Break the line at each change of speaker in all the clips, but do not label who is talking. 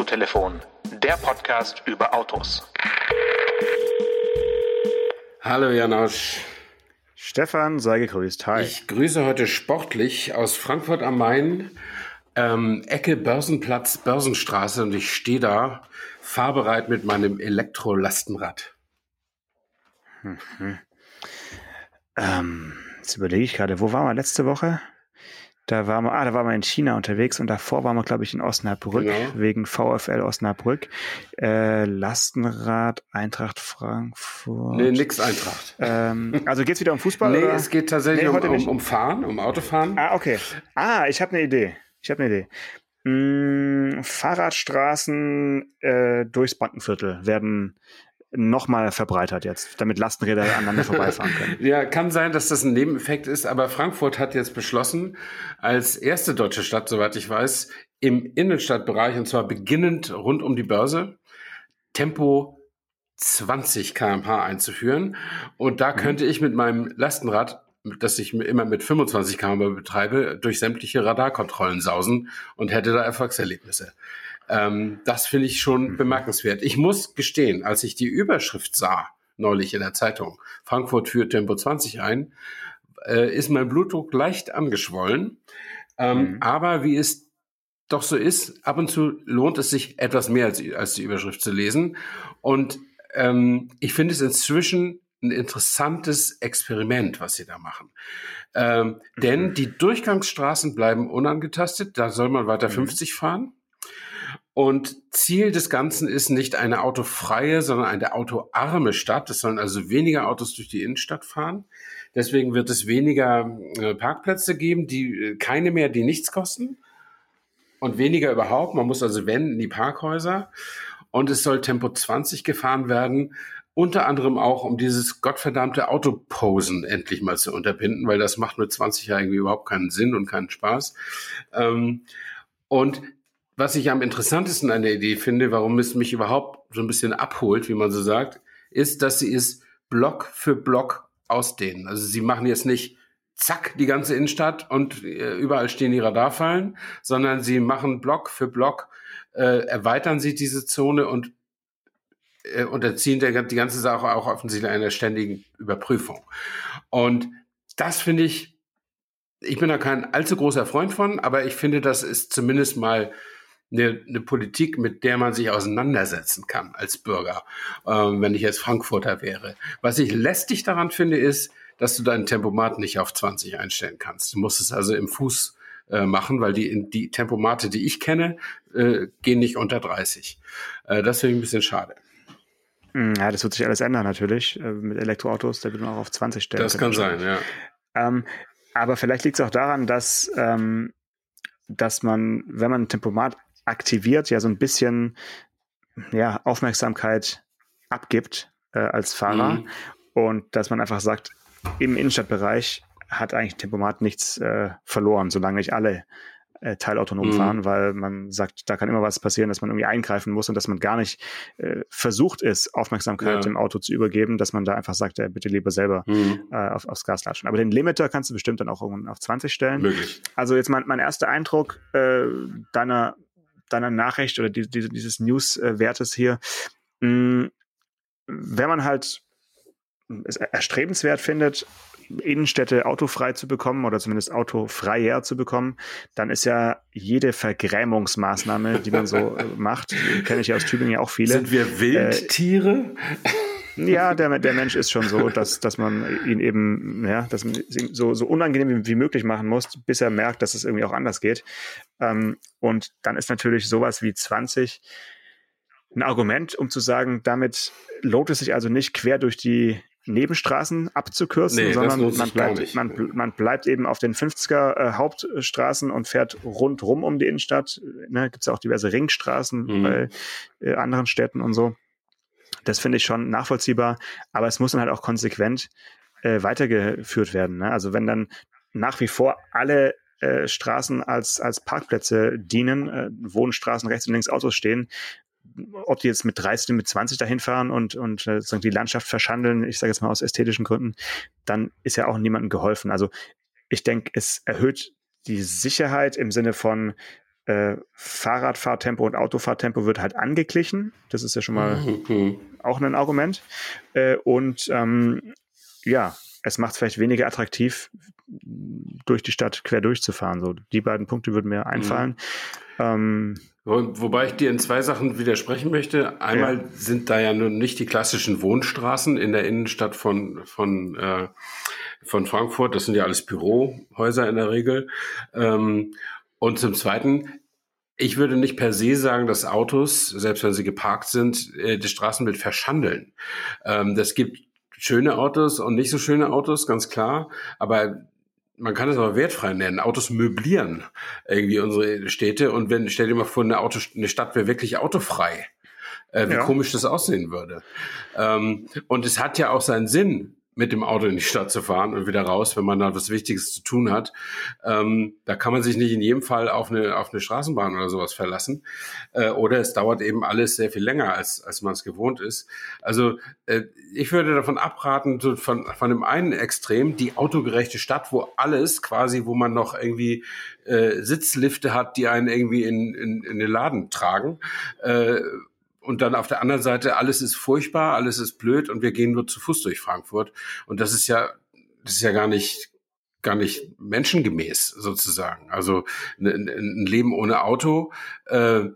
Autotelefon, der Podcast über Autos.
Hallo Janosch.
Stefan, sei gegrüßt. Hi.
Ich grüße heute sportlich aus Frankfurt am Main, ähm, Ecke Börsenplatz, Börsenstraße und ich stehe da fahrbereit mit meinem Elektrolastenrad.
Mhm. Ähm, jetzt überlege ich gerade, wo waren wir letzte Woche? Da waren wir, ah, da waren wir in China unterwegs und davor waren wir, glaube ich, in Osnabrück, genau. wegen VfL Osnabrück. Äh, Lastenrad, Eintracht Frankfurt.
Nee, nix Eintracht.
Ähm, also geht's wieder um Fußball?
nee,
oder?
es geht tatsächlich nee, um, um, um, Fahren, um Autofahren.
Ah, okay. Ah, ich habe eine Idee. Ich habe eine Idee. Hm, Fahrradstraßen äh, durchs Bankenviertel werden nochmal verbreitert jetzt, damit Lastenräder aneinander vorbeifahren können.
ja, kann sein, dass das ein Nebeneffekt ist, aber Frankfurt hat jetzt beschlossen, als erste deutsche Stadt, soweit ich weiß, im Innenstadtbereich, und zwar beginnend rund um die Börse, Tempo 20 kmh einzuführen. Und da mhm. könnte ich mit meinem Lastenrad das ich immer mit 25 km betreibe, durch sämtliche Radarkontrollen sausen und hätte da Erfolgserlebnisse. Ähm, das finde ich schon mhm. bemerkenswert. Ich muss gestehen, als ich die Überschrift sah, neulich in der Zeitung, Frankfurt führt Tempo 20 ein, äh, ist mein Blutdruck leicht angeschwollen. Ähm, mhm. Aber wie es doch so ist, ab und zu lohnt es sich etwas mehr als, als die Überschrift zu lesen. Und ähm, ich finde es inzwischen ein interessantes Experiment, was sie da machen. Ähm, mhm. Denn die Durchgangsstraßen bleiben unangetastet, da soll man weiter mhm. 50 fahren. Und Ziel des Ganzen ist nicht eine autofreie, sondern eine autoarme Stadt. Es sollen also weniger Autos durch die Innenstadt fahren. Deswegen wird es weniger äh, Parkplätze geben, die äh, keine mehr, die nichts kosten. Und weniger überhaupt. Man muss also wenden in die Parkhäuser. Und es soll Tempo 20 gefahren werden. Unter anderem auch, um dieses gottverdammte Autoposen endlich mal zu unterbinden, weil das macht mit 20 ja irgendwie überhaupt keinen Sinn und keinen Spaß. Ähm, und was ich am interessantesten an der Idee finde, warum es mich überhaupt so ein bisschen abholt, wie man so sagt, ist, dass sie es Block für Block ausdehnen. Also sie machen jetzt nicht zack die ganze Innenstadt und äh, überall stehen die Radarfallen, sondern sie machen Block für Block, äh, erweitern sie diese Zone und äh, unterziehen der, die ganze Sache auch offensichtlich einer ständigen Überprüfung. Und das finde ich, ich bin da kein allzu großer Freund von, aber ich finde, das ist zumindest mal eine, eine Politik, mit der man sich auseinandersetzen kann als Bürger, ähm, wenn ich jetzt Frankfurter wäre. Was ich lästig daran finde, ist, dass du deinen Tempomat nicht auf 20 einstellen kannst. Du musst es also im Fuß äh, machen, weil die, die Tempomate, die ich kenne, äh, gehen nicht unter 30. Äh, das finde ich ein bisschen schade.
Hm, ja, das wird sich alles ändern natürlich. Äh, mit Elektroautos, da wird man auch auf 20 stellen.
Das kann sein, ja.
Ähm, aber vielleicht liegt es auch daran, dass, ähm, dass man, wenn man ein Tempomat aktiviert, ja so ein bisschen ja, Aufmerksamkeit abgibt äh, als Fahrer mhm. und dass man einfach sagt, im Innenstadtbereich hat eigentlich Tempomat nichts äh, verloren, solange nicht alle äh, teilautonom mhm. fahren, weil man sagt, da kann immer was passieren, dass man irgendwie eingreifen muss und dass man gar nicht äh, versucht ist, Aufmerksamkeit ja. dem Auto zu übergeben, dass man da einfach sagt, äh, bitte lieber selber mhm. äh, auf, aufs Gas latschen. Aber den Limiter kannst du bestimmt dann auch irgendwann auf 20 stellen.
Möglich.
Also jetzt mein, mein erster Eindruck äh, deiner deiner Nachricht oder die, die, dieses News-Wertes hier, mh, mm, wenn man halt es erstrebenswert findet, Innenstädte autofrei zu bekommen oder zumindest autofreier zu bekommen, dann ist ja jede Vergrämungsmaßnahme, die man so äh, macht, kenne ich ja aus Tübingen ja auch viele.
Sind wir Wildtiere?
Äh, ja, der, der Mensch ist schon so, dass, dass man ihn eben, ja, dass man ihn so, so unangenehm wie möglich machen muss, bis er merkt, dass es irgendwie auch anders geht. Ähm, und dann ist natürlich sowas wie 20 ein Argument, um zu sagen, damit lohnt es sich also nicht quer durch die Nebenstraßen abzukürzen, nee, sondern man bleibt, man, man, bleibt eben auf den 50er äh, Hauptstraßen und fährt rundrum um die Innenstadt. Ne, Gibt es ja auch diverse Ringstraßen mhm. bei äh, anderen Städten und so. Das finde ich schon nachvollziehbar, aber es muss dann halt auch konsequent äh, weitergeführt werden. Ne? Also wenn dann nach wie vor alle äh, Straßen als, als Parkplätze dienen, äh, Wohnstraßen rechts und links Autos stehen, ob die jetzt mit 30 mit 20 dahin fahren und, und äh, sozusagen die Landschaft verschandeln, ich sage jetzt mal aus ästhetischen Gründen, dann ist ja auch niemandem geholfen. Also ich denke, es erhöht die Sicherheit im Sinne von, äh, Fahrradfahrtempo und Autofahrtempo wird halt angeglichen. Das ist ja schon mal mhm. auch ein Argument. Äh, und ähm, ja, es macht es vielleicht weniger attraktiv, durch die Stadt quer durchzufahren. So, die beiden Punkte würden mir einfallen. Mhm.
Ähm, Wo, wobei ich dir in zwei Sachen widersprechen möchte. Einmal ja. sind da ja nun nicht die klassischen Wohnstraßen in der Innenstadt von, von, äh, von Frankfurt. Das sind ja alles Bürohäuser in der Regel. Ähm, und zum Zweiten, ich würde nicht per se sagen, dass Autos, selbst wenn sie geparkt sind, äh, das Straßenbild verschandeln. Ähm, das gibt schöne Autos und nicht so schöne Autos, ganz klar. Aber man kann es aber wertfrei nennen. Autos möblieren irgendwie unsere Städte. Und wenn, stell dir mal vor, eine, Auto, eine Stadt wäre wirklich autofrei. Äh, wie ja. komisch das aussehen würde. Ähm, und es hat ja auch seinen Sinn, mit dem Auto in die Stadt zu fahren und wieder raus, wenn man da was Wichtiges zu tun hat. Ähm, da kann man sich nicht in jedem Fall auf eine, auf eine Straßenbahn oder sowas verlassen. Äh, oder es dauert eben alles sehr viel länger, als, als man es gewohnt ist. Also äh, ich würde davon abraten, von, von dem einen Extrem, die autogerechte Stadt, wo alles quasi, wo man noch irgendwie äh, Sitzlifte hat, die einen irgendwie in, in, in den Laden tragen. Äh, und dann auf der anderen Seite, alles ist furchtbar, alles ist blöd und wir gehen nur zu Fuß durch Frankfurt. Und das ist ja, das ist ja gar nicht, gar nicht menschengemäß sozusagen. Also ein, Leben ohne Auto äh,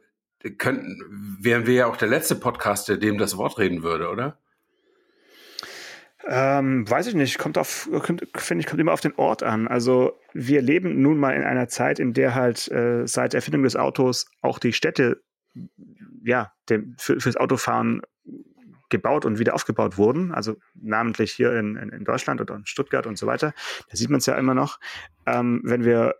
könnten, wären wir ja auch der letzte Podcast, der dem das Wort reden würde, oder?
Ähm, weiß ich nicht, kommt auf, finde ich, kommt immer auf den Ort an. Also wir leben nun mal in einer Zeit, in der halt äh, seit Erfindung des Autos auch die Städte ja, dem, für, fürs Autofahren gebaut und wieder aufgebaut wurden, also namentlich hier in, in, in Deutschland oder in Stuttgart und so weiter. Da sieht man es ja immer noch. Ähm, wenn wir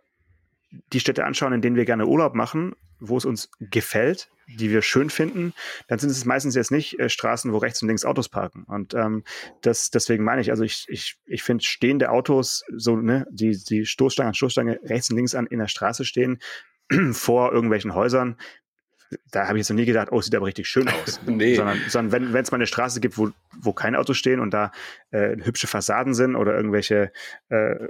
die Städte anschauen, in denen wir gerne Urlaub machen, wo es uns gefällt, die wir schön finden, dann sind es meistens jetzt nicht äh, Straßen, wo rechts und links Autos parken. Und ähm, das, deswegen meine ich, also ich, ich, ich finde stehende Autos, so, ne, die, die Stoßstange an Stoßstange rechts und links an in der Straße stehen, vor irgendwelchen Häusern, da habe ich jetzt noch nie gedacht, oh, sieht aber richtig schön aus. nee. Sondern, sondern wenn es mal eine Straße gibt, wo, wo keine Autos stehen und da äh, hübsche Fassaden sind oder irgendwelche, äh,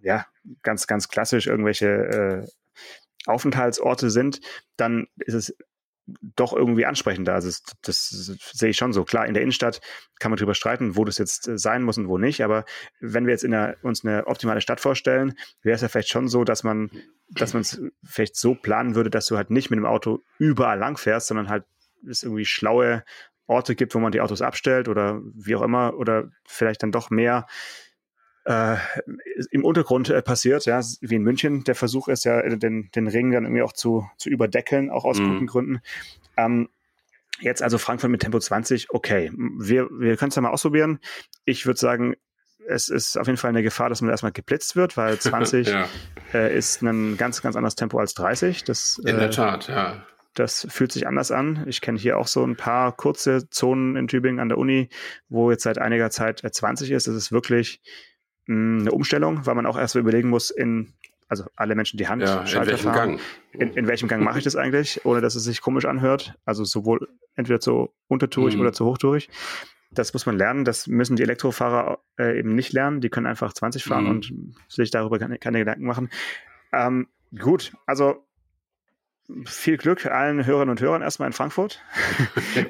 ja, ganz, ganz klassisch irgendwelche äh, Aufenthaltsorte sind, dann ist es doch irgendwie ansprechender. Also das, das, sehe ich schon so. Klar, in der Innenstadt kann man drüber streiten, wo das jetzt äh, sein muss und wo nicht. Aber wenn wir jetzt der, uns eine optimale Stadt vorstellen, wäre es ja vielleicht schon so, dass man, dass man es vielleicht so planen würde, dass du halt nicht mit dem Auto überall lang fährst, sondern halt es irgendwie schlaue Orte gibt, wo man die Autos abstellt oder wie auch immer oder vielleicht dann doch mehr äh, im Untergrund äh, passiert, ja, wie in München. Der Versuch ist ja, den, den Ring dann irgendwie auch zu, zu überdeckeln, auch aus mhm. guten Gründen. Ähm, jetzt also Frankfurt mit Tempo 20, okay, wir, wir können es ja mal ausprobieren. Ich würde sagen, es ist auf jeden Fall eine Gefahr, dass man erstmal geblitzt wird, weil 20 ja. äh, ist ein ganz, ganz anderes Tempo als 30. Das,
in der äh, Tat, ja.
Das fühlt sich anders an. Ich kenne hier auch so ein paar kurze Zonen in Tübingen an der Uni, wo jetzt seit einiger Zeit 20 ist. Das ist wirklich eine Umstellung, weil man auch erst so überlegen muss, in, also alle Menschen die Hand,
ja, in welchem Gang.
In, in, welchem Gang mache ich das eigentlich, ohne dass es sich komisch anhört. Also sowohl entweder zu untertourig mhm. oder zu hochtourig. Das muss man lernen. Das müssen die Elektrofahrer äh, eben nicht lernen. Die können einfach 20 fahren mhm. und sich darüber keine, keine Gedanken machen. Ähm, gut, also viel Glück allen Hörerinnen und Hörern erstmal in Frankfurt.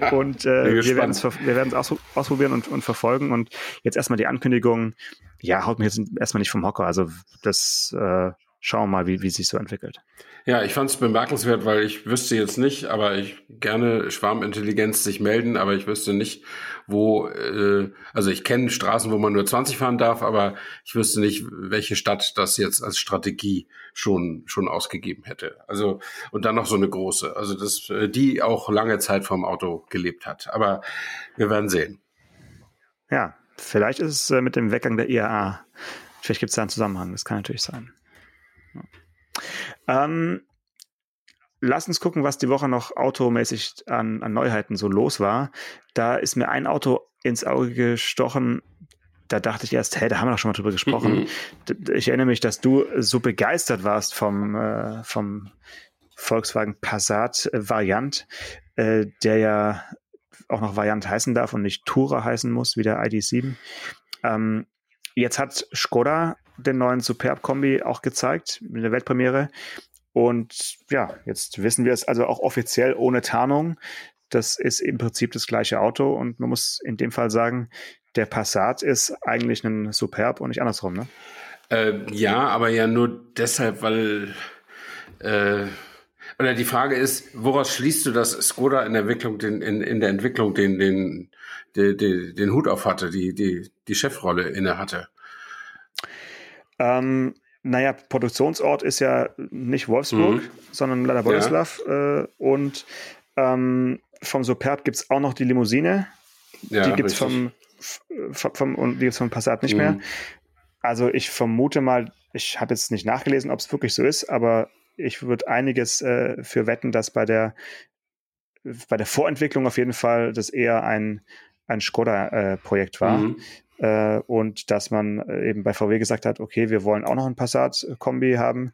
Ja, und äh, wir werden es wir werden's aus, ausprobieren und, und verfolgen. Und jetzt erstmal die Ankündigung, ja, haut mich jetzt erstmal nicht vom Hocker. Also das äh, schauen wir mal, wie, wie sich so entwickelt.
Ja, ich fand es bemerkenswert, weil ich wüsste jetzt nicht, aber ich gerne Schwarmintelligenz sich melden, aber ich wüsste nicht, wo, äh, also ich kenne Straßen, wo man nur 20 fahren darf, aber ich wüsste nicht, welche Stadt das jetzt als Strategie schon, schon ausgegeben hätte. Also, und dann noch so eine große, also das, äh, die auch lange Zeit vom Auto gelebt hat. Aber wir werden sehen.
Ja, vielleicht ist es äh, mit dem Weggang der IAA, vielleicht gibt es da einen Zusammenhang, das kann natürlich sein. Ähm, lass uns gucken, was die Woche noch automäßig an, an Neuheiten so los war. Da ist mir ein Auto ins Auge gestochen, da dachte ich erst, hey, da haben wir doch schon mal drüber gesprochen. Mhm. Ich erinnere mich, dass du so begeistert warst vom, äh, vom Volkswagen Passat Variant, äh, der ja auch noch Variant heißen darf und nicht Tourer heißen muss, wie der ID7. Ähm, jetzt hat Skoda den neuen Superb-Kombi auch gezeigt, in der Weltpremiere. Und ja, jetzt wissen wir es also auch offiziell ohne Tarnung. Das ist im Prinzip das gleiche Auto und man muss in dem Fall sagen, der Passat ist eigentlich ein Superb und nicht andersrum, ne?
Äh, ja, aber ja nur deshalb, weil äh, oder die Frage ist, woraus schließt du, dass Skoda in der Entwicklung den, in, in der Entwicklung den, den, den, den, den Hut auf hatte, die, die, die Chefrolle inne hatte?
Ähm, naja, Produktionsort ist ja nicht Wolfsburg, mhm. sondern leider Boleslav. Ja. Äh, und ähm, vom Superb gibt es auch noch die Limousine. Ja, die gibt es vom, vom, vom, und die gibt's vom Passat nicht mhm. mehr. Also ich vermute mal, ich habe jetzt nicht nachgelesen, ob es wirklich so ist, aber ich würde einiges äh, für wetten, dass bei der bei der Vorentwicklung auf jeden Fall das eher ein, ein Skoda-Projekt äh, war. Mhm. Äh, und dass man äh, eben bei VW gesagt hat, okay, wir wollen auch noch ein Passat-Kombi haben.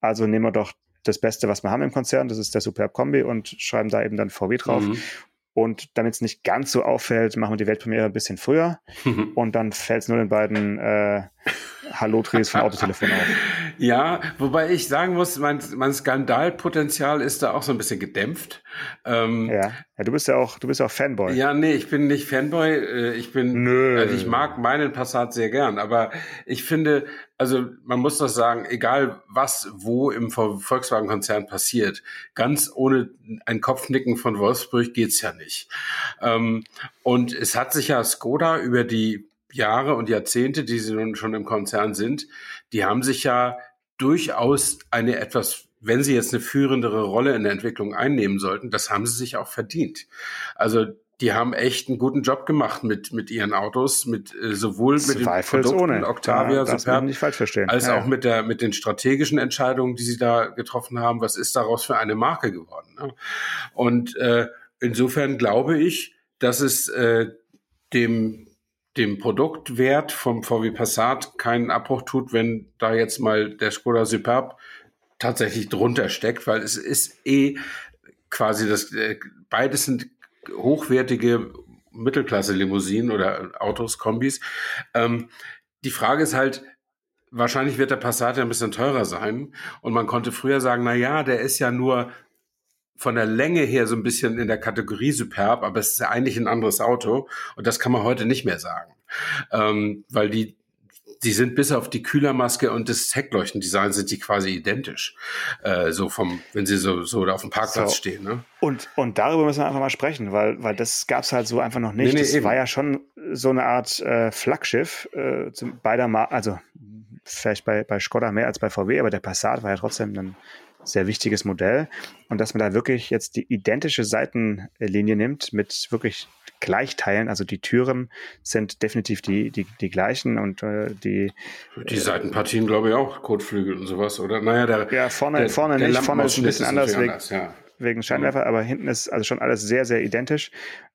Also nehmen wir doch das Beste, was wir haben im Konzern, das ist der Superb Kombi und schreiben da eben dann VW drauf. Mhm. Und damit es nicht ganz so auffällt, machen wir die Weltpremiere ein bisschen früher. und dann fällt es nur den beiden äh, Hallo-Drehs von Autotelefon auf.
Ja, wobei ich sagen muss, mein, mein Skandalpotenzial ist da auch so ein bisschen gedämpft.
Ähm, ja. ja, du bist ja auch, du bist ja auch Fanboy.
Ja, nee, ich bin nicht Fanboy. Äh, ich bin, Nö. Also ich mag meinen Passat sehr gern, aber ich finde, also man muss das sagen, egal was wo im Volkswagen-Konzern passiert, ganz ohne ein Kopfnicken von Wolfsburg geht's ja nicht. Ähm, und es hat sich ja Skoda über die Jahre und Jahrzehnte, die sie nun schon im Konzern sind, die haben sich ja durchaus eine etwas, wenn sie jetzt eine führendere Rolle in der Entwicklung einnehmen sollten, das haben sie sich auch verdient. Also die haben echt einen guten Job gemacht mit, mit ihren Autos, mit äh, sowohl mit den Produkten
ohne.
Octavia,
ja, Superb, nicht falsch verstehen.
als ja, auch mit der mit den strategischen Entscheidungen, die sie da getroffen haben. Was ist daraus für eine Marke geworden? Ne? Und äh, insofern glaube ich, dass es äh, dem dem Produktwert vom VW Passat keinen Abbruch tut, wenn da jetzt mal der Skoda Superb tatsächlich drunter steckt, weil es ist eh quasi das, äh, beides sind hochwertige Mittelklasse-Limousinen oder Autos, Kombis. Ähm, die Frage ist halt, wahrscheinlich wird der Passat ja ein bisschen teurer sein und man konnte früher sagen, na ja, der ist ja nur von der Länge her so ein bisschen in der Kategorie superb, aber es ist ja eigentlich ein anderes Auto und das kann man heute nicht mehr sagen, ähm, weil die die sind bis auf die Kühlermaske und das Heckleuchtendesign sind die quasi identisch. Äh, so vom, wenn sie so, so auf dem Parkplatz so. stehen. Ne?
Und, und darüber müssen wir einfach mal sprechen, weil, weil das gab es halt so einfach noch nicht. Nee, nee, das eben. war ja schon so eine Art äh, Flaggschiff äh, beider Mal, also vielleicht bei, bei Skoda mehr als bei VW, aber der Passat war ja trotzdem ein sehr wichtiges Modell. Und dass man da wirklich jetzt die identische Seitenlinie nimmt mit wirklich Gleichteilen, also die Türen sind definitiv die, die, die gleichen und äh, die.
Die äh, Seitenpartien, glaube ich, auch, Kotflügel und sowas, oder? Naja, der.
Ja, vorne, der, vorne der nicht, vorne ist ein bisschen anders, wegen, anders ja. wegen Scheinwerfer, aber hinten ist also schon alles sehr, sehr identisch,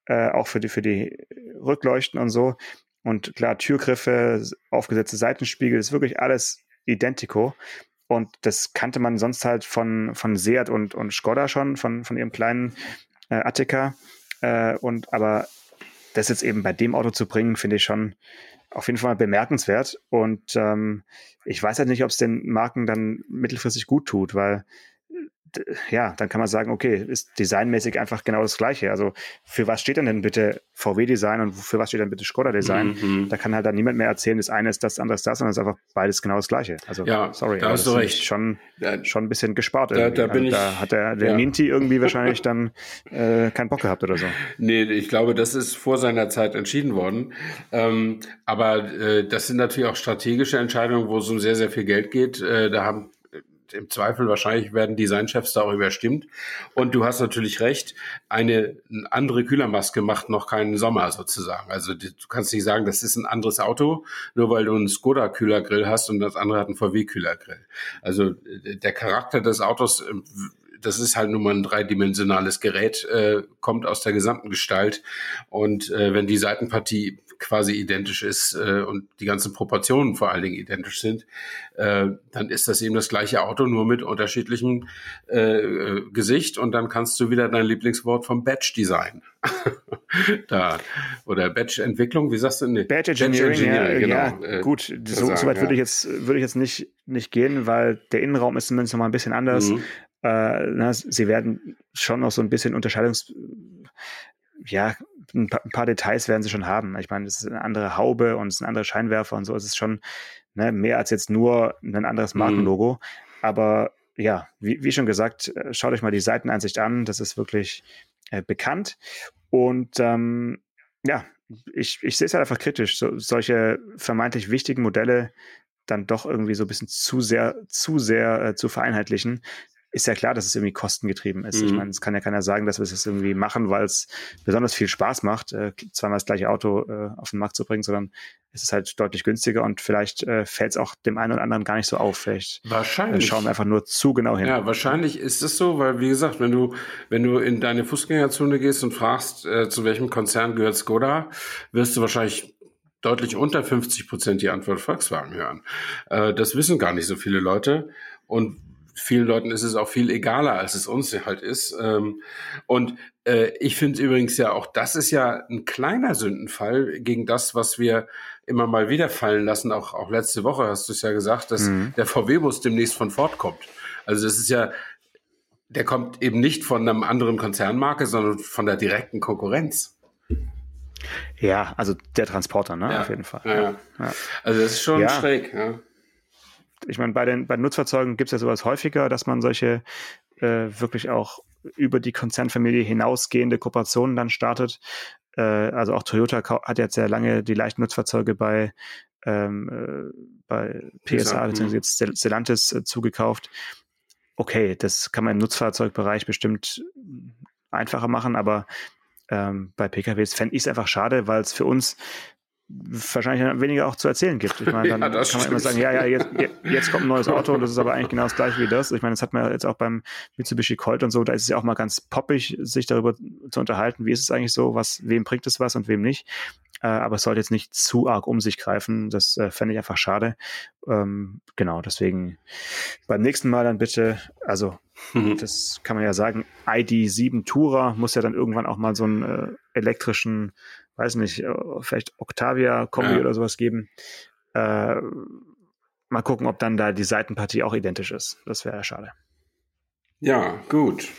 äh, auch für die, für die Rückleuchten und so. Und klar, Türgriffe, aufgesetzte Seitenspiegel, ist wirklich alles identico. Und das kannte man sonst halt von, von Seat und, und Skoda schon, von, von ihrem kleinen äh, Attika. Äh, und aber das jetzt eben bei dem Auto zu bringen, finde ich schon auf jeden Fall bemerkenswert. Und ähm, ich weiß halt nicht, ob es den Marken dann mittelfristig gut tut, weil ja, dann kann man sagen, okay, ist designmäßig einfach genau das Gleiche. Also für was steht denn bitte VW-Design und für was steht dann bitte Skoda-Design? Mhm. Da kann halt dann niemand mehr erzählen, das eine ist das, das andere ist das, sondern es ist einfach beides genau das Gleiche. Also
ja,
sorry,
da hast du recht.
Schon, schon ein bisschen gespart.
Da, da, bin
also, da hat der, der ja. Minty irgendwie wahrscheinlich dann äh, keinen Bock gehabt oder so.
Nee, ich glaube, das ist vor seiner Zeit entschieden worden. Ähm, aber äh, das sind natürlich auch strategische Entscheidungen, wo es um sehr, sehr viel Geld geht. Äh, da haben im Zweifel wahrscheinlich werden Designchefs darüber stimmt. Und du hast natürlich recht, eine andere Kühlermaske macht noch keinen Sommer sozusagen. Also du kannst nicht sagen, das ist ein anderes Auto, nur weil du einen Skoda-Kühlergrill hast und das andere hat einen VW-Kühlergrill. Also der Charakter des Autos ähm, das ist halt nun mal ein dreidimensionales Gerät, äh, kommt aus der gesamten Gestalt. Und äh, wenn die Seitenpartie quasi identisch ist äh, und die ganzen Proportionen vor allen Dingen identisch sind, äh, dann ist das eben das gleiche Auto, nur mit unterschiedlichem äh, äh Gesicht und dann kannst du wieder dein Lieblingswort vom Batch Design. da oder Batch-Entwicklung, wie sagst du?
Nee. Batch Engineering, Batch Engineering ja, genau. ja, gut. So, sagen, so weit ja. würde ich jetzt würde ich jetzt nicht nicht gehen, weil der Innenraum ist zumindest noch mal ein bisschen anders. Mhm. Äh, na, sie werden schon noch so ein bisschen Unterscheidungs ja, ein paar, ein paar, Details werden sie schon haben. Ich meine, es ist eine andere Haube und es sind andere Scheinwerfer und so. Es ist schon ne, mehr als jetzt nur ein anderes mhm. Markenlogo. Mhm. Aber ja, wie, wie, schon gesagt, äh, schaut euch mal die Seiteneinsicht an. Das ist wirklich äh, bekannt. Und ähm, ja, ich, ich sehe es halt einfach kritisch, so, solche vermeintlich wichtigen Modelle dann doch irgendwie so ein bisschen zu sehr, zu sehr äh, zu vereinheitlichen ist ja klar, dass es irgendwie kostengetrieben ist. Mhm. Ich meine, es kann ja keiner sagen, dass wir es jetzt irgendwie machen, weil es besonders viel Spaß macht, äh, zweimal das gleiche Auto äh, auf den Markt zu bringen, sondern es ist halt deutlich günstiger und vielleicht äh, fällt es auch dem einen oder anderen gar nicht so auf. Vielleicht
wahrscheinlich.
Äh, schauen wir einfach nur zu genau hin.
Ja, wahrscheinlich ist es so, weil wie gesagt, wenn du, wenn du in deine Fußgängerzone gehst und fragst, äh, zu welchem Konzern gehört Skoda, wirst du wahrscheinlich deutlich unter 50 Prozent die Antwort Volkswagen hören. Äh, das wissen gar nicht so viele Leute. Und vielen Leuten ist es auch viel egaler, als es uns halt ist. Ähm, und äh, ich finde übrigens ja auch, das ist ja ein kleiner Sündenfall gegen das, was wir immer mal wieder fallen lassen. Auch, auch letzte Woche hast du es ja gesagt, dass mhm. der VW-Bus demnächst von Ford kommt. Also das ist ja, der kommt eben nicht von einem anderen Konzernmarke, sondern von der direkten Konkurrenz.
Ja, also der Transporter, ne?
Ja.
Auf jeden Fall.
Ja, ja. Also das ist schon schräg, ja
ich meine, bei den, bei Nutzfahrzeugen gibt es ja sowas häufiger, dass man solche äh, wirklich auch über die Konzernfamilie hinausgehende Kooperationen dann startet. Äh, also auch Toyota hat jetzt sehr lange die leichten Nutzfahrzeuge bei, ähm, äh, bei PSA bzw. jetzt Stellantis äh, zugekauft. Okay, das kann man im Nutzfahrzeugbereich bestimmt einfacher machen, aber ähm, bei PKWs fände ich es einfach schade, weil es für uns wahrscheinlich weniger auch zu erzählen gibt. Ich meine, dann ja, kann man stimmt. immer sagen, ja, ja, jetzt, jetzt kommt ein neues Auto und das ist aber eigentlich genau das gleiche wie das. Ich meine, das hat man jetzt auch beim Mitsubishi Colt und so, da ist es ja auch mal ganz poppig, sich darüber zu unterhalten, wie ist es eigentlich so, was, wem bringt es was und wem nicht. Äh, aber es sollte jetzt nicht zu arg um sich greifen. Das äh, fände ich einfach schade. Ähm, genau, deswegen beim nächsten Mal dann bitte, also mhm. das kann man ja sagen, ID7 Tourer muss ja dann irgendwann auch mal so einen äh, elektrischen weiß nicht, äh, vielleicht Octavia-Kombi ja. oder sowas geben. Äh, mal gucken, ob dann da die Seitenpartie auch identisch ist. Das wäre ja schade.
Ja, gut.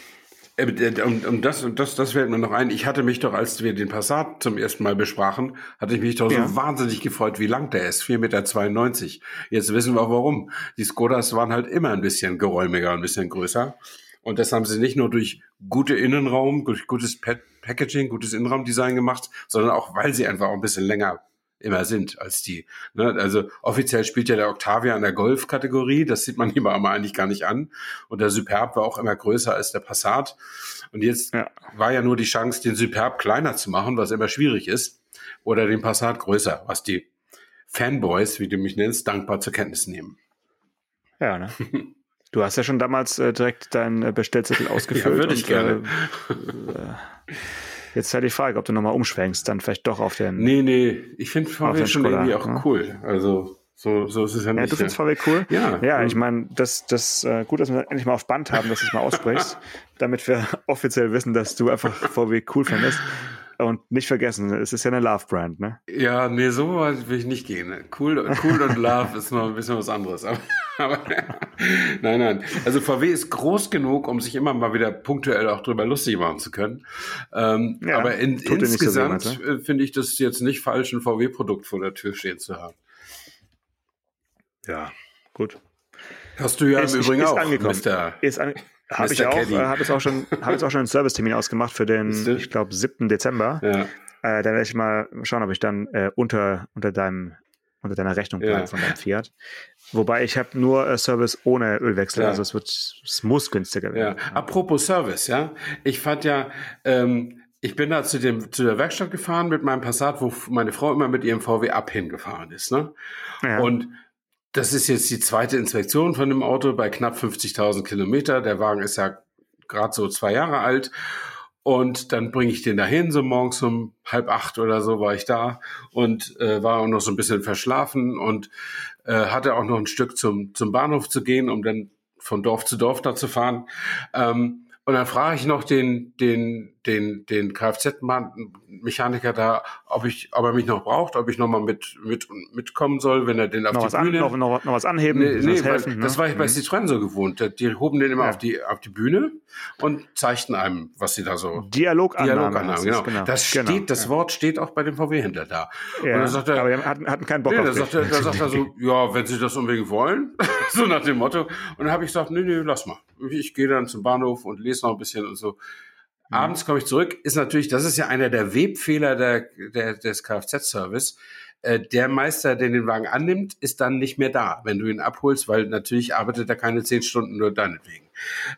Äh, und, und das, und das, das fällt mir noch ein. Ich hatte mich doch, als wir den Passat zum ersten Mal besprachen, hatte ich mich doch ja. so wahnsinnig gefreut, wie lang der ist. 4,92 Meter. Jetzt wissen wir auch warum. Die Skodas waren halt immer ein bisschen geräumiger, ein bisschen größer. Und das haben sie nicht nur durch gute Innenraum, durch gutes Packaging, gutes Innenraumdesign gemacht, sondern auch, weil sie einfach auch ein bisschen länger immer sind als die. Ne? Also offiziell spielt ja der Octavia in der Golf-Kategorie, das sieht man ihm aber eigentlich gar nicht an. Und der Superb war auch immer größer als der Passat. Und jetzt ja. war ja nur die Chance, den Superb kleiner zu machen, was immer schwierig ist, oder den Passat größer, was die Fanboys, wie du mich nennst, dankbar zur Kenntnis nehmen.
Ja, ne? Du hast ja schon damals äh, direkt deinen äh, Bestellzettel ausgefüllt.
ja, würde ich und, gerne.
Äh, jetzt ist halt die Frage, ob du nochmal umschwenkst, dann vielleicht doch auf den.
Nee, nee, ich finde VW schon Skoda, irgendwie auch ne? cool. Also so, so ist es ja nicht.
Ja, du findest VW cool? Ja. Ja, ich meine, das, das äh, gut, dass wir endlich mal auf Band haben, dass du es mal aussprichst, damit wir offiziell wissen, dass du einfach VW cool findest. Und nicht vergessen, es ist ja eine Love-Brand, ne?
Ja, nee, so weit will ich nicht gehen. Cool, cool und Love ist noch ein bisschen was anderes. Aber, aber nein, nein. Also VW ist groß genug, um sich immer mal wieder punktuell auch drüber lustig machen zu können. Ähm, ja, aber in, insgesamt so ne? finde ich das jetzt nicht falsch, ein VW-Produkt vor der Tür stehen zu haben.
Ja, gut.
Hast du ja ist, im Übrigen
ist
auch,
angekommen. Mr. Ist an, habe ich auch, äh, habe jetzt auch schon, habe jetzt auch schon einen Servicetermin ausgemacht für den, ich glaube, 7. Dezember. Ja. Äh, da werde ich mal schauen, ob ich dann äh, unter, unter deinem, unter deiner Rechnung bleibe ja. von deinem Fiat. Wobei ich habe nur äh, Service ohne Ölwechsel, ja. also es wird, es muss günstiger werden.
Ja. Apropos Service, ja, ich fand ja, ähm, ich bin da zu dem zu der Werkstatt gefahren mit meinem Passat, wo meine Frau immer mit ihrem VW Up hingefahren ist, ne? Ja. Und das ist jetzt die zweite Inspektion von dem Auto bei knapp 50.000 Kilometer. Der Wagen ist ja gerade so zwei Jahre alt. Und dann bringe ich den dahin, so morgens um halb acht oder so war ich da und äh, war auch noch so ein bisschen verschlafen und äh, hatte auch noch ein Stück zum, zum Bahnhof zu gehen, um dann von Dorf zu Dorf da zu fahren. Ähm, Und dann frage ich noch den, den, den, den Kfz-Mechaniker da, ob ich, ob er mich noch braucht, ob ich noch mal mit, mit, mitkommen soll, wenn er den auf
noch
die
was
Bühne.
An, noch, noch, noch was anheben,
nee, nee,
helfen, ne?
das war ich bei
Mhm.
Citroën so gewohnt. Die hoben den immer
Ja.
auf die, auf die Bühne und zeigten einem, was sie da so
Dialogannahme.
Dialogannahmen,
heißt
genau.
es,
Das
genau.
steht, das Wort steht auch bei dem VW-Händler da.
Ja,
Und dann sagt er,
aber die hatten, hatten keinen Bock
nee,
auf
da sagt, er, da sagt er so, ja, wenn Sie das unbedingt wollen, so nach dem Motto. Und dann habe ich gesagt, nee, nee, lass mal. Ich gehe dann zum Bahnhof und lese noch ein bisschen und so.
Mhm.
Abends komme ich zurück, ist natürlich, das ist ja einer der Webfehler der, der, des Kfz-Service. Äh, Der Meister, der den Wagen annimmt, ist dann nicht mehr da, wenn du ihn abholst, weil natürlich arbeitet er keine zehn Stunden nur deinetwegen.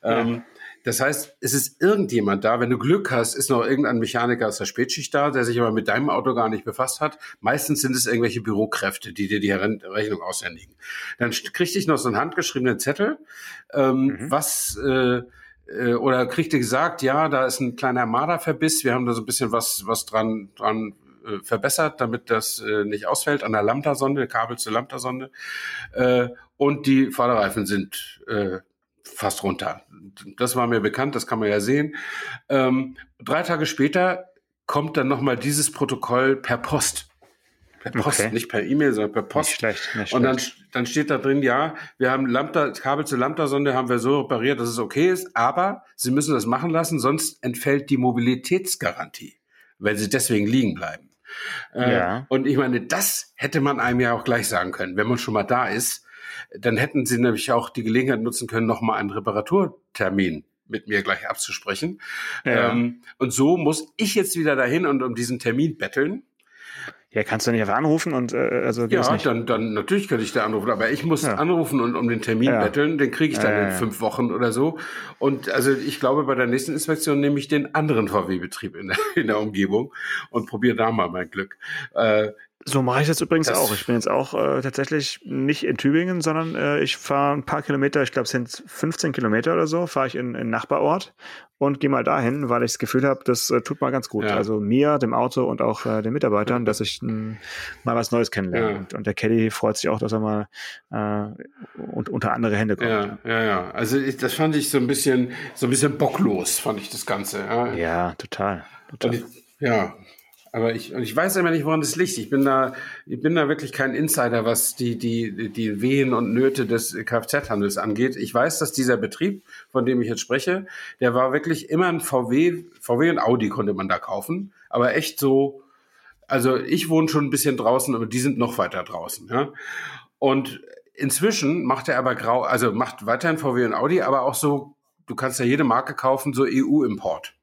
Ähm, das heißt, es ist irgendjemand da. Wenn du Glück hast, ist noch irgendein Mechaniker aus der Spätschicht da, der sich aber mit deinem Auto gar nicht befasst hat. Meistens sind es irgendwelche Bürokräfte, die dir die Rechnung aushändigen. Dann st- kriegte ich noch so einen handgeschriebenen Zettel, ähm, was äh, äh, oder kriegte gesagt, ja, da ist ein kleiner Marderverbiss. Wir haben da so ein bisschen was, was dran, dran äh, verbessert, damit das äh, nicht ausfällt an der Lambda-Sonde, Kabel zur Lambda-Sonde. Äh, und die Vorderreifen sind äh, fast runter. Das war mir bekannt, das kann man ja sehen. Ähm, drei Tage später kommt dann nochmal dieses Protokoll per Post. Per Post,
Okay.
nicht per E-Mail, sondern per Post.
Nicht schlecht, nicht
Und dann,
schlecht.
dann steht da drin, ja, wir haben Lambda, Kabel zur Lambda-Sonde haben wir so repariert, dass es okay ist, aber Sie müssen das machen lassen, sonst entfällt die Mobilitätsgarantie, weil Sie deswegen liegen bleiben. Äh,
Ja.
Und ich meine, das hätte man einem ja auch gleich sagen können, wenn man schon mal da ist, dann hätten Sie nämlich auch die Gelegenheit nutzen können, nochmal einen Reparaturtermin mit mir gleich abzusprechen.
Ja.
Ähm, und so muss ich jetzt wieder dahin und um diesen Termin betteln.
Ja, kannst du nicht einfach anrufen und äh, also geht das
Ja,
nicht.
dann, dann natürlich könnte ich da anrufen, aber ich muss
Ja.
anrufen und um den Termin
Ja.
betteln. Den kriege ich dann
Ja,
in fünf Wochen oder so. Und also ich glaube, bei der nächsten Inspektion nehme ich den anderen VW-Betrieb in der, in der Umgebung und probiere da mal mein Glück. Äh,
So mache ich das übrigens
Das-
auch. Ich bin jetzt auch äh, tatsächlich nicht in Tübingen, sondern äh, ich fahre ein paar Kilometer, ich glaube es sind 15 Kilometer oder so, fahre ich in, in einen Nachbarort und gehe mal dahin, weil ich das Gefühl habe, das äh, tut mal ganz gut.
Ja.
Also mir, dem Auto und auch äh, den Mitarbeitern, dass ich mh, mal was Neues kennenlerne.
Ja.
Und, und der Caddy freut sich auch, dass er mal äh, und, unter andere Hände kommt.
ja, ja, ja. Also ich, das fand ich so ein bisschen, so ein bisschen bocklos, fand ich das Ganze. Ja,
Ja, total. total.
Ich, ja. Aber ich, und ich weiß immer nicht, woran das liegt. Ich bin da, ich bin da wirklich kein Insider, was die, die, die Wehen und Nöte des Kfz-Handels angeht. Ich weiß, dass dieser Betrieb, von dem ich jetzt spreche, der war wirklich immer ein VW, VW und Audi konnte man da kaufen. Aber echt so, also ich wohne schon ein bisschen draußen, aber die sind noch weiter draußen, ja. Und inzwischen macht er aber grau, also macht weiterhin VW und Audi, aber auch so, du kannst ja jede Marke kaufen, so EU-Import.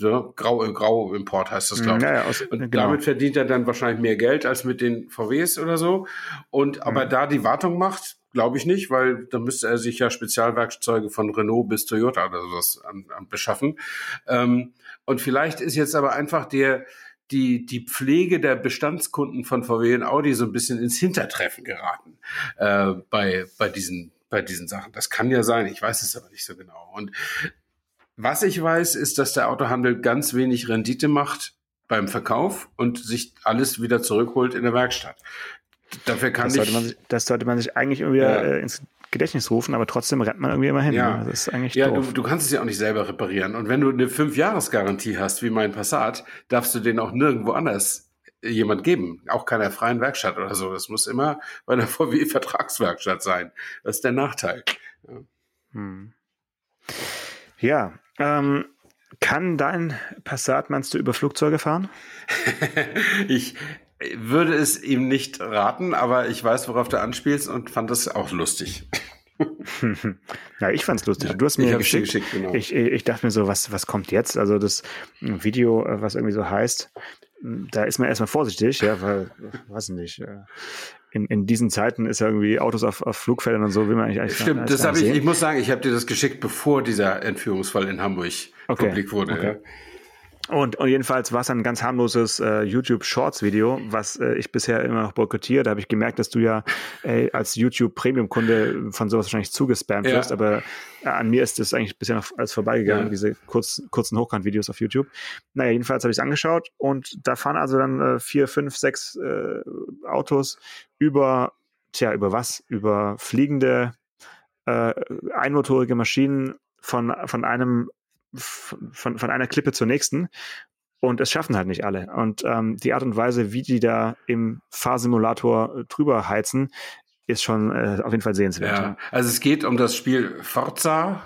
So, grau, grau Import heißt das, glaube ich.
Ja, ja, aus,
Und
genau.
damit verdient er dann wahrscheinlich mehr Geld als mit den VWs oder so. Und aber
Mhm.
da die Wartung macht, glaube ich nicht, weil da müsste er sich ja Spezialwerkzeuge von Renault bis Toyota oder sowas an, an beschaffen. Ähm, und vielleicht ist jetzt aber einfach der die, die Pflege der Bestandskunden von VW und Audi so ein bisschen ins Hintertreffen geraten äh, bei, bei, diesen, bei diesen Sachen. Das kann ja sein, ich weiß es aber nicht so genau. Und was ich weiß, ist, dass der Autohandel ganz wenig Rendite macht beim Verkauf und sich alles wieder zurückholt in der Werkstatt. Dafür kann
Das
ich.
sollte, man sich, das sollte man sich eigentlich wieder
Ja.
äh, ins Gedächtnis rufen, aber trotzdem rennt man irgendwie immer hin.
Ja.
ne? Das ist eigentlich
ja, du, du kannst es ja auch nicht selber reparieren. Und wenn du eine Fünf-Jahres-Garantie hast, wie mein Passat, darfst du den auch nirgendwo anders jemand geben. Auch keiner freien Werkstatt oder so. Das muss immer bei einer VW-Vertragswerkstatt sein. Das ist der Nachteil.
Hm. Ja, ähm, kann dein Passat, meinst du, über Flugzeuge fahren?
ich würde es ihm nicht raten, aber ich weiß, worauf du anspielst und fand das auch lustig.
ja, ich fand's lustig.
Ja,
du hast
ich
mir
dir
geschickt.
geschickt, genau.
ich, ich dachte mir so, was, was kommt jetzt? Also das Video, äh, was irgendwie so heißt, da ist man erstmal vorsichtig, ja, weil, weiß nicht, äh, in, in diesen Zeiten ist ja irgendwie Autos auf, auf Flugfeldern und so, will man eigentlich eigentlich
Stimmt, das habe ich, ich muss sagen, ich habe dir das geschickt, bevor dieser Entführungsfall in Hamburg
Okay,
publik wurde.
okay.
Ja.
Und, und jedenfalls war es ein ganz harmloses äh, YouTube Shorts Video, was äh, ich bisher immer noch boykottiere. Da habe ich gemerkt, dass du ja äh, als YouTube Premium Kunde von sowas wahrscheinlich zugespammt
Ja.
wirst, aber äh, an mir ist das eigentlich bisher noch alles vorbeigegangen,
Ja.
diese kurz, kurzen Hochkant-Videos auf YouTube. Naja, jedenfalls habe ich es angeschaut und da fahren also dann äh, vier, fünf, sechs äh, Autos über, tja, über was? Über fliegende äh, einmotorige Maschinen von, von einem von, von einer Klippe zur nächsten. Und es schaffen halt nicht alle. Und ähm, die Art und Weise, wie die da im Fahrsimulator drüber heizen, ist schon äh, auf jeden Fall sehenswert.
Ja. Also es geht um das Spiel Forza,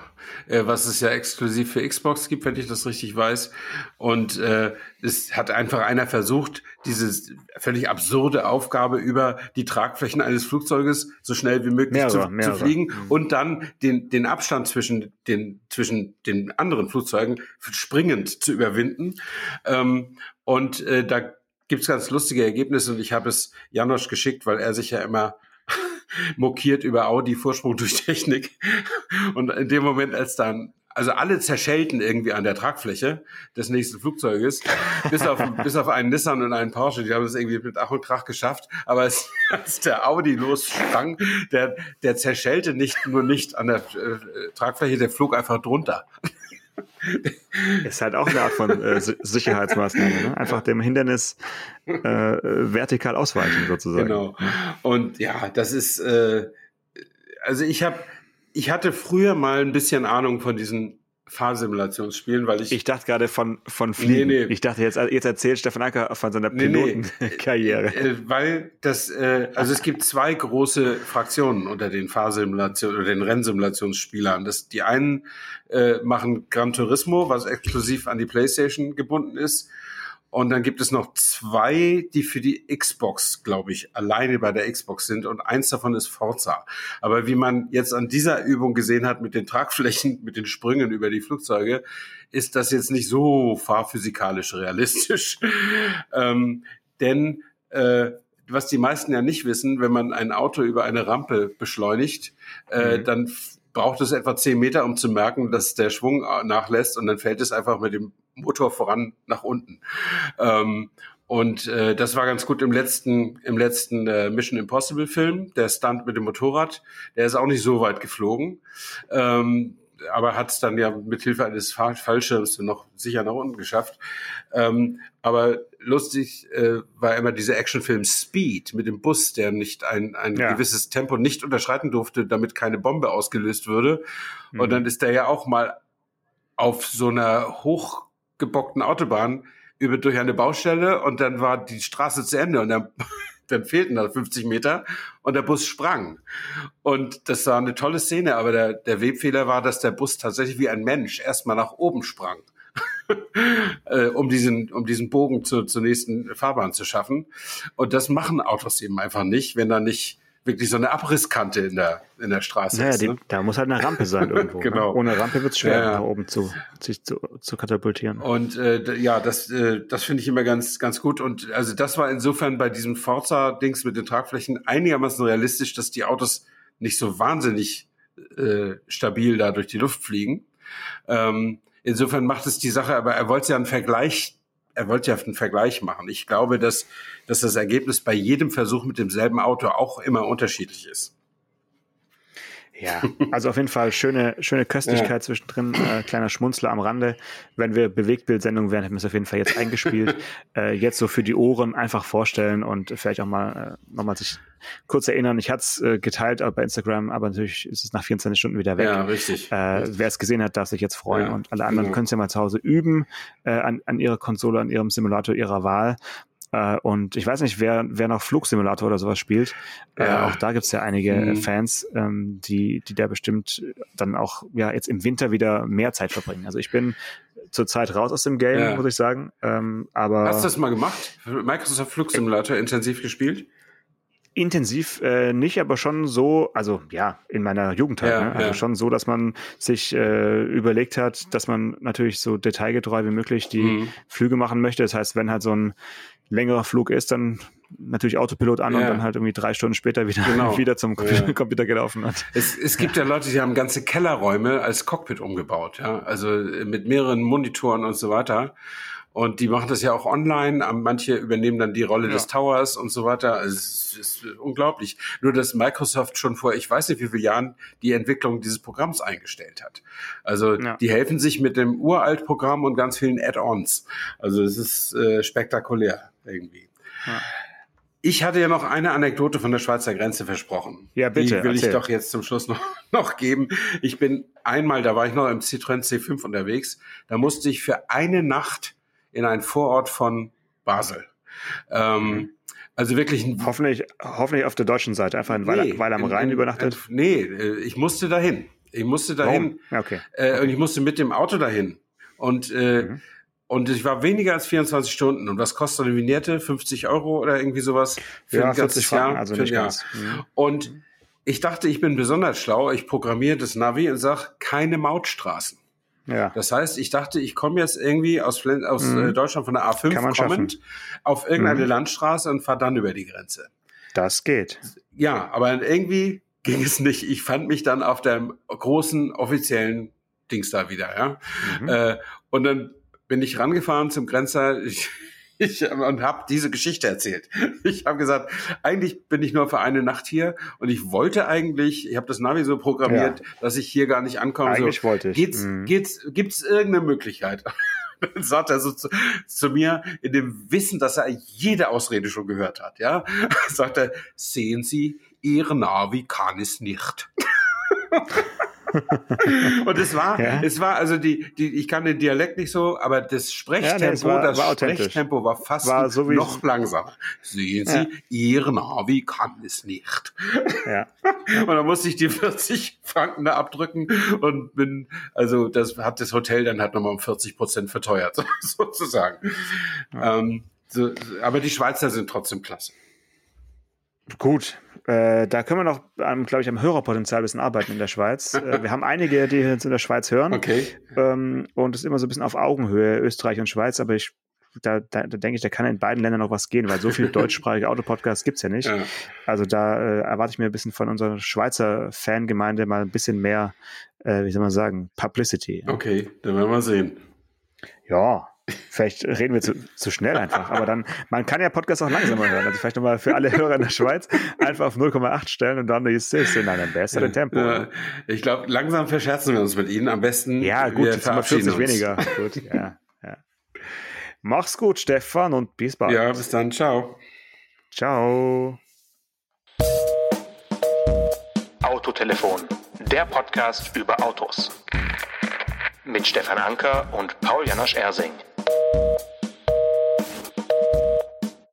äh, was es ja exklusiv für Xbox gibt, wenn ich das richtig weiß. Und äh, es hat einfach einer versucht, diese völlig absurde Aufgabe über die Tragflächen eines Flugzeuges so schnell wie möglich mehrere, zu, mehrere. zu, fliegen mhm. und dann den, den Abstand zwischen den, zwischen den anderen Flugzeugen springend zu überwinden. Ähm, und äh, da gibt's ganz lustige Ergebnisse und ich habe es Janosch geschickt, weil er sich ja immer mokiert über Audi Vorsprung durch Technik. Und in dem Moment, als dann also alle zerschellten irgendwie an der Tragfläche des nächsten Flugzeuges, bis auf, bis auf einen Nissan und einen Porsche. Die haben es irgendwie mit Ach und Krach geschafft. Aber als, als der Audi lossprang, der, der zerschellte nicht nur nicht an der äh, Tragfläche, der flog einfach drunter.
Ist halt auch eine Art von äh, Sicherheitsmaßnahme. Ne? Einfach dem Hindernis äh, vertikal ausweichen sozusagen.
Genau. Und ja, das ist, äh, also ich habe, ich hatte früher mal ein bisschen Ahnung von diesen Fahrsimulationsspielen, weil ich.
Ich dachte gerade von, von Fliegen. Nee, nee. Ich dachte, jetzt, jetzt erzählt Stefan Acker von seiner Pilotenkarriere.
Nee, äh, weil das, äh, also es gibt zwei große Fraktionen unter den Fahrsimulationen oder den Rennsimulationsspielern. Das, die einen äh, machen Gran Turismo, was exklusiv an die PlayStation gebunden ist. Und dann gibt es noch zwei, die für die Xbox, glaube ich, alleine bei der Xbox sind. Und eins davon ist Forza. Aber wie man jetzt an dieser Übung gesehen hat mit den Tragflächen, mit den Sprüngen über die Flugzeuge, ist das jetzt nicht so fahrphysikalisch realistisch. ähm, denn äh, was die meisten ja nicht wissen, wenn man ein Auto über eine Rampe beschleunigt, äh, mhm. dann braucht es etwa zehn Meter, um zu merken, dass der Schwung nachlässt und dann fällt es einfach mit dem Motor voran nach unten. Ähm, und äh, das war ganz gut im letzten, im letzten äh, Mission Impossible Film, der Stunt mit dem Motorrad. Der ist auch nicht so weit geflogen. Ähm, aber hat es dann ja mit Hilfe eines Fallschirms noch sicher nach unten geschafft. Ähm, aber lustig äh, war immer dieser Actionfilm Speed mit dem Bus, der nicht ein, ein ja. gewisses Tempo nicht unterschreiten durfte, damit keine Bombe ausgelöst würde. Mhm. Und dann ist der ja auch mal auf so einer hochgebockten Autobahn über durch eine Baustelle und dann war die Straße zu Ende und dann dann fehlten da 50 Meter und der Bus sprang. Und das war eine tolle Szene, aber der, der Webfehler war, dass der Bus tatsächlich wie ein Mensch erstmal nach oben sprang. äh, um diesen um diesen Bogen zu, zur nächsten Fahrbahn zu schaffen und das machen Autos eben einfach nicht, wenn da nicht wirklich so eine Abrisskante in der, in der Straße
naja,
ist.
Die, ne? Da muss halt eine Rampe sein irgendwo. Ne? genau. Ne? Ohne Rampe wird es schwer, ja. da oben zu, sich zu, zu katapultieren.
Und äh, ja, das, äh, das finde ich immer ganz, ganz gut. Und also das war insofern bei diesem Forza-Dings mit den Tragflächen einigermaßen realistisch, dass die Autos nicht so wahnsinnig äh, stabil da durch die Luft fliegen. Ähm, insofern macht es die Sache, aber er wollte ja einen Vergleich er wollte ja einen Vergleich machen. Ich glaube, dass, dass das Ergebnis bei jedem Versuch mit demselben Auto auch immer unterschiedlich ist.
Ja, also auf jeden Fall schöne, schöne Köstlichkeit ja. zwischendrin, äh, kleiner Schmunzler am Rande. Wenn wir Bewegtbildsendungen wären, hätten wir es auf jeden Fall jetzt eingespielt. äh, jetzt so für die Ohren einfach vorstellen und vielleicht auch mal äh, nochmal sich kurz erinnern. Ich hatte es äh, geteilt bei Instagram, aber natürlich ist es nach 24 Stunden wieder weg.
Ja, richtig.
Äh. Wer es gesehen hat, darf sich jetzt freuen ja, und alle anderen genau. können es ja mal zu Hause üben äh, an, an ihrer Konsole, an ihrem Simulator ihrer Wahl. Äh, und ich weiß nicht, wer, wer noch Flugsimulator oder sowas spielt. Äh, ja. Äh, auch da gibt's ja einige mhm. Fans, ähm, die, die da bestimmt dann auch ja jetzt im Winter wieder mehr Zeit verbringen. Also ich bin zurzeit raus aus dem Game, ja. muss ich sagen. Ähm, aber
Hast du das mal gemacht? Microsoft Flugsimulator intensiv gespielt?
Intensiv äh, nicht, aber schon so, also ja, in meiner Jugendzeit, ja, ne? also ja. schon so, dass man sich äh, überlegt hat, dass man natürlich so detailgetreu wie möglich die mhm. Flüge machen möchte. Das heißt, wenn halt so ein längerer Flug ist, dann natürlich Autopilot an ja. und dann halt irgendwie drei Stunden später wieder, genau. wieder zum Computer, ja. Computer gelaufen hat.
Es, es gibt ja Leute, die haben ganze Kellerräume als Cockpit umgebaut, ja, also mit mehreren Monitoren und so weiter. Und die machen das ja auch online. Manche übernehmen dann die Rolle ja. des Towers und so weiter. Also es ist unglaublich. Nur, dass Microsoft schon vor, ich weiß nicht wie viele Jahren, die Entwicklung dieses Programms eingestellt hat. Also ja. die helfen sich mit dem uralt Programm und ganz vielen Add-ons. Also es ist äh, spektakulär irgendwie. Ja. Ich hatte ja noch eine Anekdote von der Schweizer Grenze versprochen.
Ja, bitte.
Die will
erzähl.
ich doch jetzt zum Schluss noch, noch geben. Ich bin einmal, da war ich noch im Citroën C5 unterwegs, da musste ich für eine Nacht in einen Vorort von Basel. Ähm, also wirklich ein
Hoffentlich, hoffentlich auf der deutschen Seite, einfach in Weil,
Nee,
Weil am
in-
Rhein
in-
übernachtet.
in- Nee, äh, ich musste dahin. Ich musste dahin.
Ja, okay.
Äh, und ich musste mit dem Auto dahin. Und, äh,
Mhm.
Und ich war weniger als 24 Stunden. Und was kostet eine Vignette? 50 Euro oder irgendwie sowas? Für
Ja,
ein
40
ganzes
Franken,
Jahr?
also nicht
Jahr.
ganz. Mhm.
Und ich dachte, ich bin besonders schlau. Ich programmiere das Navi und sage, keine Mautstraßen.
Ja.
Das heißt, ich dachte, ich komme jetzt irgendwie aus, Flen- aus
Mhm.
äh, Deutschland von der A5
Kann man
kommend auf irgendeine
Mhm.
Landstraße und fahre dann über die Grenze.
Das geht.
Ja, aber irgendwie ging es nicht. Ich fand mich dann auf dem großen offiziellen Dings da wieder, ja.
Mhm.
Äh, und dann bin ich rangefahren zum Grenzer ich, ich, und habe diese Geschichte erzählt. Ich habe gesagt, eigentlich bin ich nur für eine Nacht hier und ich wollte eigentlich, ich habe das Navi so programmiert, dass ich hier gar nicht ankomme.
Eigentlich
so,
wollte ich.
Geht's,
Mhm.
geht's, gibt's irgendeine Möglichkeit? Dann sagt er so zu, zu mir, in dem Wissen, dass er jede Ausrede schon gehört hat, ja, sagt er, sehen Sie, Ihr Navi kann es nicht. Und es war,
Ja.
es war also die, die, ich kann den Dialekt nicht so, aber das Sprechtempo,
Ja, nee, war-
das
war.
Sprechtempo war fast
War so
noch langsamer. Sehen Sie,
Ja.
Ihr Navi kann es nicht.
Ja.
Und dann musste ich die 40 Franken da abdrücken und bin, also das hat das Hotel dann halt nochmal um 40 Prozent verteuert, sozusagen. Ähm, so, aber die Schweizer sind trotzdem klasse.
Gut. Äh, da können wir noch, glaube ich, am Hörerpotenzial ein bisschen arbeiten in der Schweiz. Äh, wir haben einige, die uns in der Schweiz hören.
Okay.
Ähm, und es ist immer so ein bisschen auf Augenhöhe, Österreich und Schweiz, aber ich, da, da, da denke ich, da kann in beiden Ländern noch was gehen, weil so viel deutschsprachige Autopodcasts gibt's ja nicht.
Ja.
Also da äh, erwarte ich mir ein bisschen von unserer Schweizer Fangemeinde mal ein bisschen mehr, äh, wie soll man sagen, Publicity.
Okay, dann werden wir sehen.
Ja, vielleicht reden wir zu, zu schnell einfach. Aber dann, man kann ja Podcasts auch langsamer hören. Also vielleicht nochmal für alle Hörer in der Schweiz einfach auf 0,8 stellen und dann die Assist in einem besseren Tempo.
Ja, ich glaube, langsam verscherzen wir uns mit Ihnen. Am besten.
Ja, gut,
wir
jetzt sind wir 40
verabschieden uns.
weniger. Gut, ja, ja. Mach's gut, Stefan, und bis bald.
Ja, bis dann. Ciao.
Ciao.
Autotelefon, der Podcast über Autos. Mit Stefan Anker und Paul Janosch Ersing.